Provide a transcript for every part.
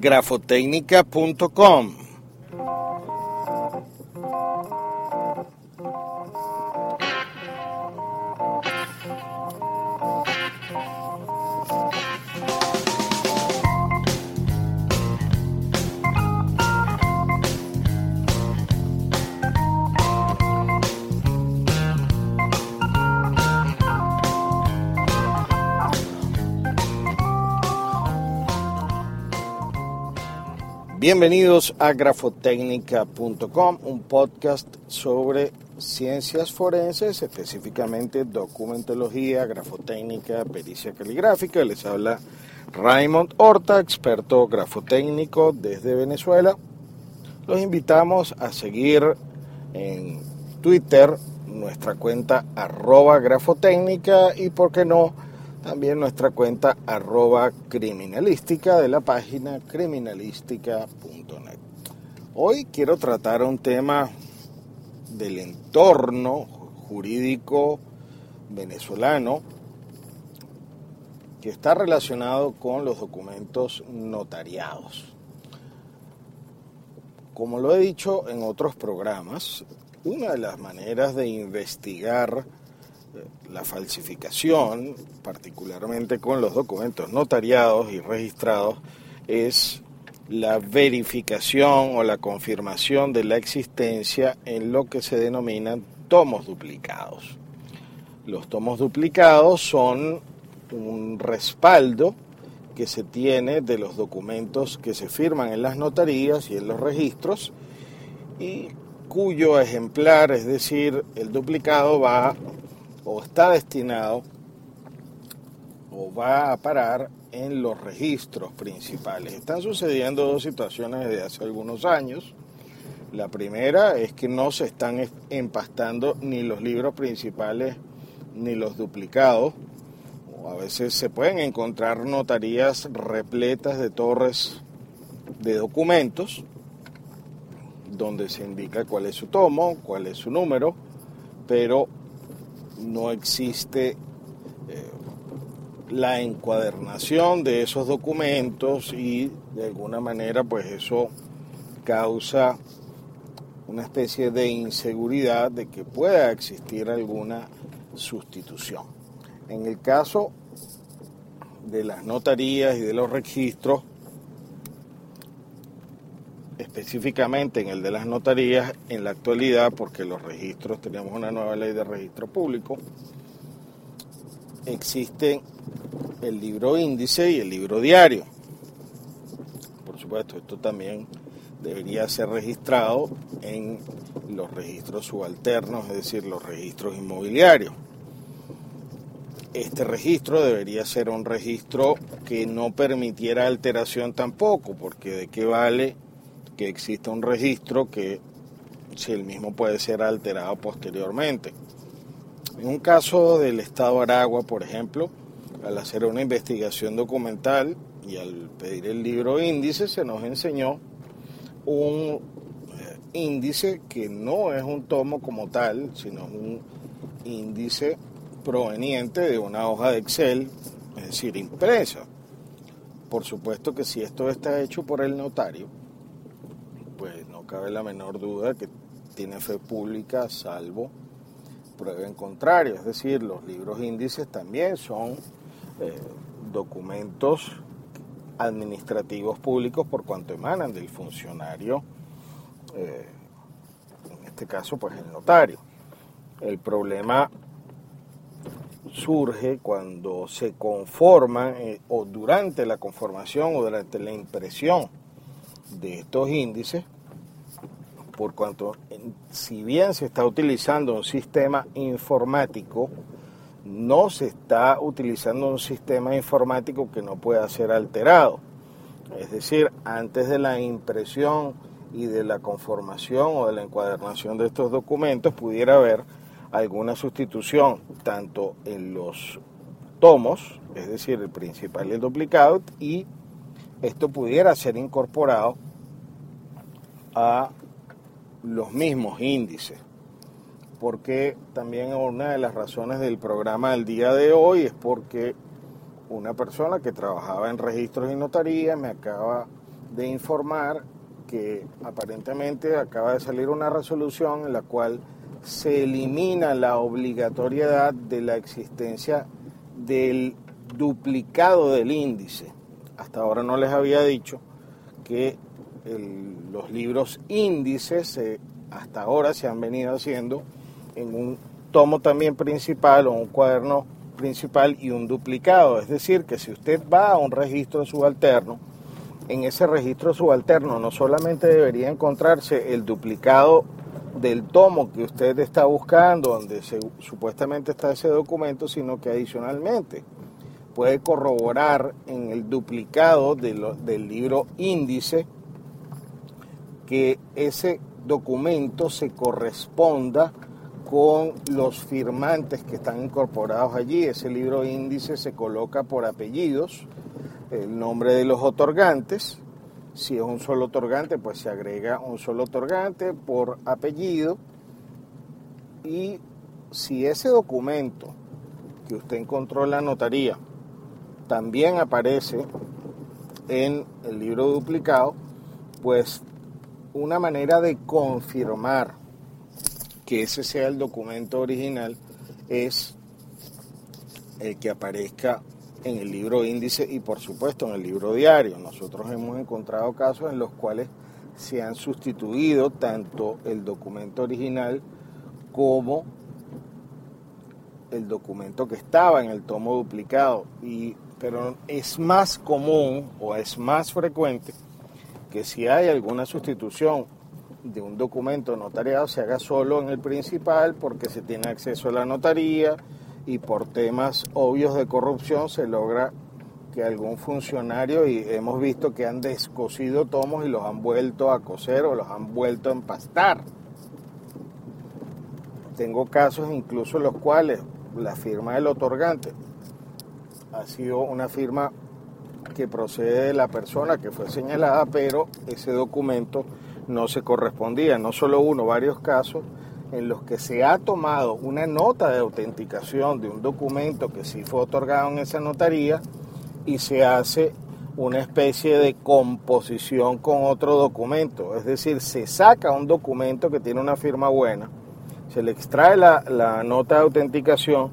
grafotecnica.com. Bienvenidos a grafotecnica.com, un podcast sobre ciencias forenses, específicamente documentología, grafotécnica, pericia caligráfica. Les habla Raymond Horta, experto grafotécnico desde Venezuela. Los invitamos a seguir en Twitter nuestra cuenta arroba grafotécnica y, por qué no, también nuestra cuenta arroba criminalística de la página criminalística.net. Hoy quiero tratar un tema del entorno jurídico venezolano que está relacionado con los documentos notariados. Como lo he dicho en otros programas, una de las maneras de investigar la falsificación, particularmente con los documentos notariados y registrados, es la verificación o la confirmación de la existencia en lo que se denominan tomos duplicados. Los tomos duplicados son un respaldo que se tiene de los documentos que se firman en las notarías y en los registros y cuyo ejemplar, es decir, el duplicado va o está destinado o va a parar en los registros principales. Están sucediendo dos situaciones desde hace algunos años. La primera es que no se están empastando ni los libros principales ni los duplicados. O a veces se pueden encontrar notarías repletas de torres de documentos donde se indica cuál es su tomo, cuál es su número, pero no existe eh, la encuadernación de esos documentos y de alguna manera pues eso causa una especie de inseguridad de que pueda existir alguna sustitución. En el caso de las notarías y de los registros, específicamente en el de las notarías, en la actualidad, porque los registros, tenemos una nueva ley de registro público, existe el libro índice y el libro diario. Por supuesto, esto también debería ser registrado en los registros subalternos, es decir, los registros inmobiliarios. Este registro debería ser un registro que no permitiera alteración tampoco, porque de qué vale que exista un registro que si el mismo puede ser alterado posteriormente. En un caso del Estado Aragua, por ejemplo, al hacer una investigación documental y al pedir el libro índice, se nos enseñó un eh, índice que no es un tomo como tal, sino un índice proveniente de una hoja de Excel, es decir, impresa. Por supuesto que si esto está hecho por el notario, no cabe la menor duda que tiene fe pública, salvo prueba en contrario. Es decir, los libros índices también son eh, documentos administrativos públicos por cuanto emanan del funcionario, eh, en este caso pues el notario. El problema surge cuando se conforman eh, o durante la conformación o durante la impresión de estos índices, por cuanto si bien se está utilizando un sistema informático, no se está utilizando un sistema informático que no pueda ser alterado. Es decir, antes de la impresión y de la conformación o de la encuadernación de estos documentos pudiera haber alguna sustitución tanto en los tomos, es decir, el principal y el duplicado, y esto pudiera ser incorporado a los mismos índices. Porque también una de las razones del programa del día de hoy es porque una persona que trabajaba en registros y notaría me acaba de informar que aparentemente acaba de salir una resolución en la cual se elimina la obligatoriedad de la existencia del duplicado del índice. Hasta ahora no les había dicho que los libros índices hasta ahora se han venido haciendo en un tomo también principal o un cuaderno principal y un duplicado. Es decir, que si usted va a un registro subalterno, en ese registro subalterno no solamente debería encontrarse el duplicado del tomo que usted está buscando, donde supuestamente está ese documento, sino que adicionalmente puede corroborar en el duplicado del libro índice que ese documento se corresponda con los firmantes que están incorporados allí. Ese libro índice se coloca por apellidos, el nombre de los otorgantes, si es un solo otorgante, pues se agrega un solo otorgante por apellido. Y si ese documento que usted encontró en la notaría también aparece en el libro duplicado, pues una manera de confirmar que ese sea el documento original es el que aparezca en el libro índice y por supuesto en el libro diario. Nosotros hemos encontrado casos en los cuales se han sustituido tanto el documento original como el documento que estaba en el tomo duplicado. Y, pero es más común o es más frecuente que si hay alguna sustitución de un documento notariado se haga solo en el principal porque se tiene acceso a la notaría y por temas obvios de corrupción se logra que algún funcionario, y hemos visto que han descosido tomos y los han vuelto a coser o los han vuelto a empastar. Tengo casos incluso en los cuales la firma del otorgante ha sido una firma que procede de la persona que fue señalada, pero ese documento no se correspondía. No solo uno, varios casos en los que se ha tomado una nota de autenticación de un documento que sí fue otorgado en esa notaría y se hace una especie de composición con otro documento. Es decir, se saca un documento que tiene una firma buena, se le extrae la, la nota de autenticación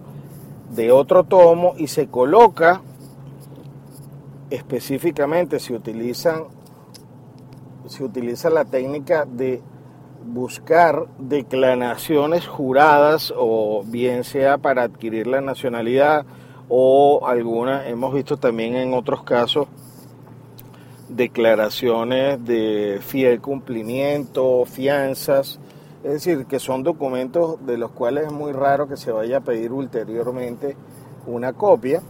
de otro tomo y se coloca específicamente, se utilizan utiliza la técnica de buscar declaraciones juradas o bien sea para adquirir la nacionalidad o alguna, hemos visto también en otros casos declaraciones de fiel cumplimiento, fianzas, es decir, que son documentos de los cuales es muy raro que se vaya a pedir ulteriormente una copia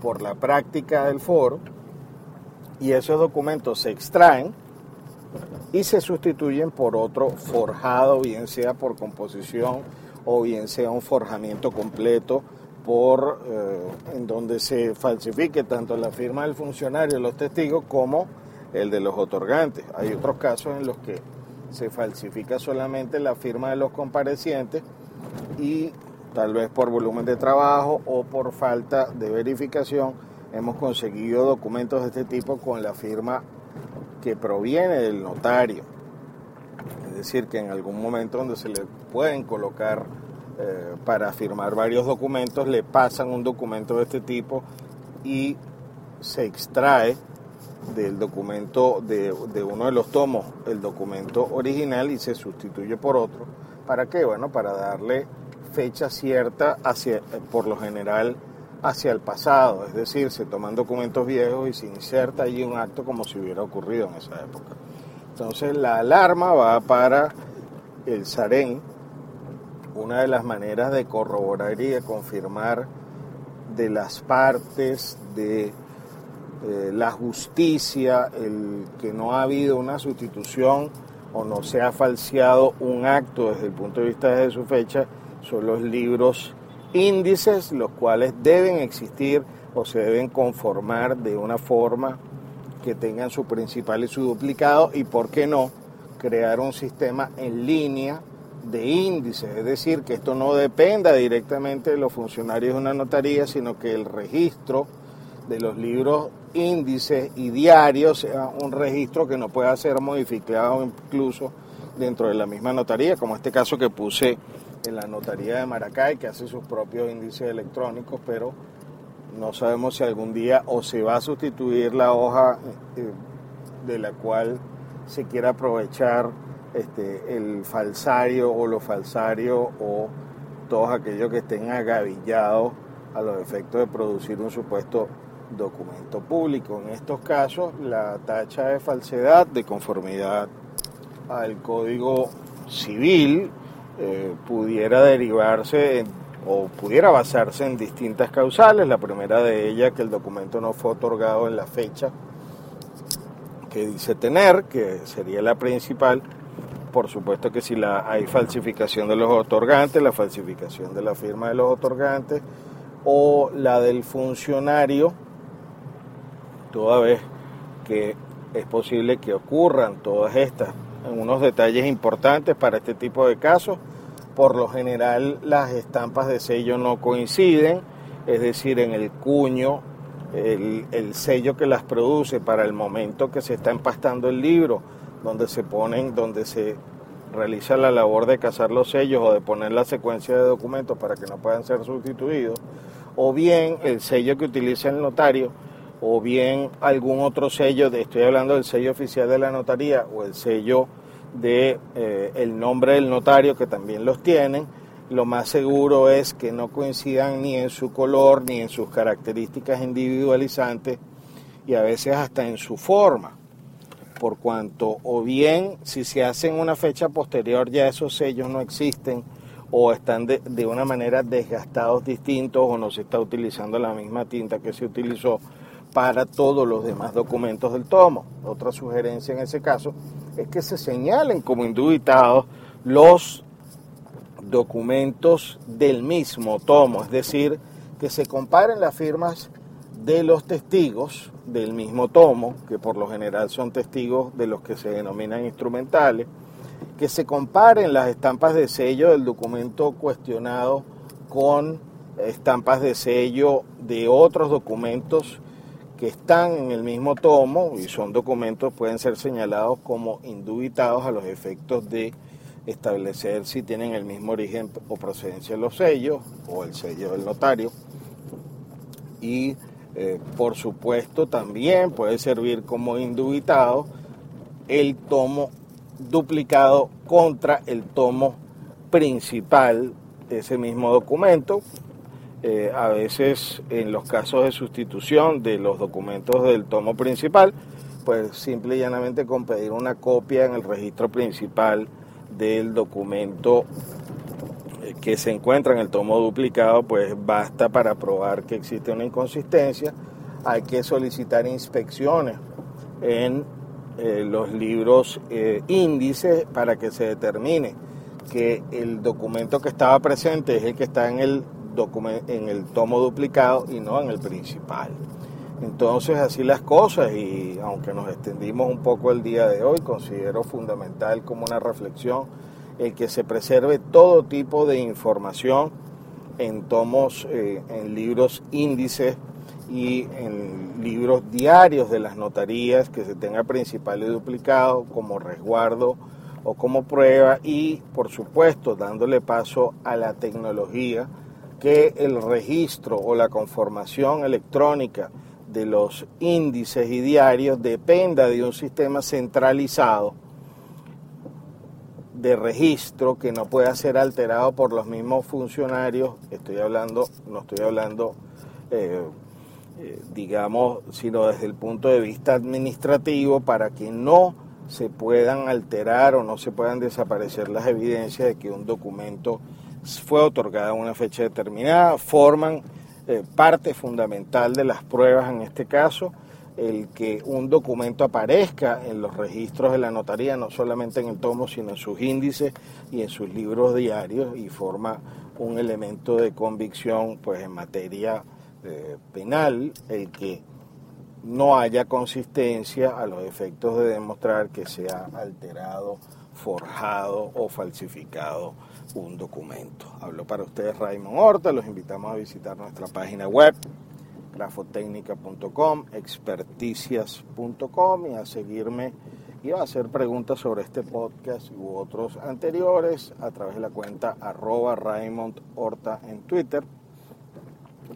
por la práctica del foro y esos documentos se extraen y se sustituyen por otro forjado, bien sea por composición o bien sea un forjamiento completo por eh, en donde se falsifique tanto la firma del funcionario los testigos como el de los otorgantes. Hay otros casos en los que se falsifica solamente la firma de los comparecientes y tal vez por volumen de trabajo o por falta de verificación hemos conseguido documentos de este tipo con la firma que proviene del notario. Es decir, que en algún momento donde se le pueden colocar eh, para firmar varios documentos, le pasan un documento de este tipo y se extrae del documento, de, de, uno de los tomos, el documento original y se sustituye por otro. ¿Para qué? Bueno, para darle fecha cierta hacia, por lo general hacia el pasado, es decir, se toman documentos viejos y se inserta allí un acto como si hubiera ocurrido en esa época. Entonces la alarma va para el SAREN, una de las maneras de corroborar y de confirmar de las partes de eh, la justicia, el que no ha habido una sustitución o no se ha falseado un acto desde el punto de vista de su fecha, son los libros índices, los cuales deben existir o se deben conformar de una forma que tengan su principal y su duplicado y, ¿por qué no?, crear un sistema en línea de índices, es decir, que esto no dependa directamente de los funcionarios de una notaría, sino que el registro de los libros índices y diarios sea un registro que no pueda ser modificado incluso dentro de la misma notaría, como este caso que puse en la notaría de Maracay, que hace sus propios índices electrónicos, pero no sabemos si algún día o se va a sustituir la hoja eh, de la cual se quiera aprovechar este, el falsario o los falsarios o todos aquellos que estén agavillados a los efectos de producir un supuesto documento público. En estos casos, la tacha de falsedad de conformidad al Código Civil eh, pudiera derivarse o pudiera basarse en distintas causales. La primera de ellas, que el documento no fue otorgado en la fecha que dice tener, que sería la principal, por supuesto que si la, hay falsificación de los otorgantes, la falsificación de la firma de los otorgantes o la del funcionario, toda vez que es posible que ocurran todas estas unos detalles importantes para este tipo de casos. Por lo general las estampas de sello no coinciden, es decir, en el cuño, el, el sello que las produce para el momento que se está empastando el libro, donde se ponen, donde se realiza la labor de cazar los sellos o de poner la secuencia de documentos para que no puedan ser sustituidos, o bien el sello que utiliza el notario, o bien algún otro sello, estoy hablando del sello oficial de la notaría o el sello de eh, el nombre del notario que también los tienen, lo más seguro es que no coincidan ni en su color ni en sus características individualizantes y a veces hasta en su forma. Por cuanto o bien si se hace en una fecha posterior ya esos sellos no existen o están de, de, una manera desgastados distintos o no se está utilizando la misma tinta que se utilizó para todos los demás documentos del tomo. Otra sugerencia en ese caso es que se señalen como indubitados los documentos del mismo tomo, es decir, que se comparen las firmas de los testigos del mismo tomo, que por lo general son testigos de los que se denominan instrumentales, que se comparen las estampas de sello del documento cuestionado con estampas de sello de otros documentos que están en el mismo tomo y son documentos, pueden ser señalados como indubitados a los efectos de establecer si tienen el mismo origen o procedencia de los sellos o el sello del notario. Y eh, por supuesto también puede servir como indubitado el tomo duplicado contra el tomo principal de ese mismo documento, eh, a veces en los casos de sustitución de los documentos del tomo principal, pues simple y llanamente con pedir una copia en el registro principal del documento eh, que se encuentra en el tomo duplicado, pues basta para probar que existe una inconsistencia. Hay que solicitar inspecciones en eh, los libros índices para que se determine que el documento que estaba presente es el que está en el en el tomo duplicado y no en el principal. Entonces así las cosas y aunque nos extendimos un poco el día de hoy, considero fundamental como una reflexión el que se preserve todo tipo de información en tomos, eh, en libros índices y en libros diarios de las notarías, que se tenga principal y duplicado como resguardo o como prueba y por supuesto dándole paso a la tecnología que el registro o la conformación electrónica de los índices y diarios dependa de un sistema centralizado de registro que no pueda ser alterado por los mismos funcionarios. Estoy hablando, no estoy hablando, eh, eh, digamos, sino desde el punto de vista administrativo para que no se puedan alterar o no se puedan desaparecer las evidencias de que un documento fue otorgado a una fecha determinada, forman eh, parte fundamental de las pruebas en este caso, el que un documento aparezca en los registros de la notaría, no solamente en el tomo, sino en sus índices y en sus libros diarios, y forma un elemento de convicción pues en materia eh, penal, el que no haya consistencia a los efectos de demostrar que se ha alterado, forjado o falsificado un documento. Hablo para ustedes Raymond Horta, los invitamos a visitar nuestra página web grafotecnica.com, experticias.com y a seguirme y a hacer preguntas sobre este podcast u otros anteriores a través de la cuenta arroba Raymond Horta en Twitter,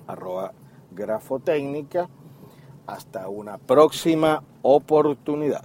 arroba grafotecnica hasta una próxima oportunidad.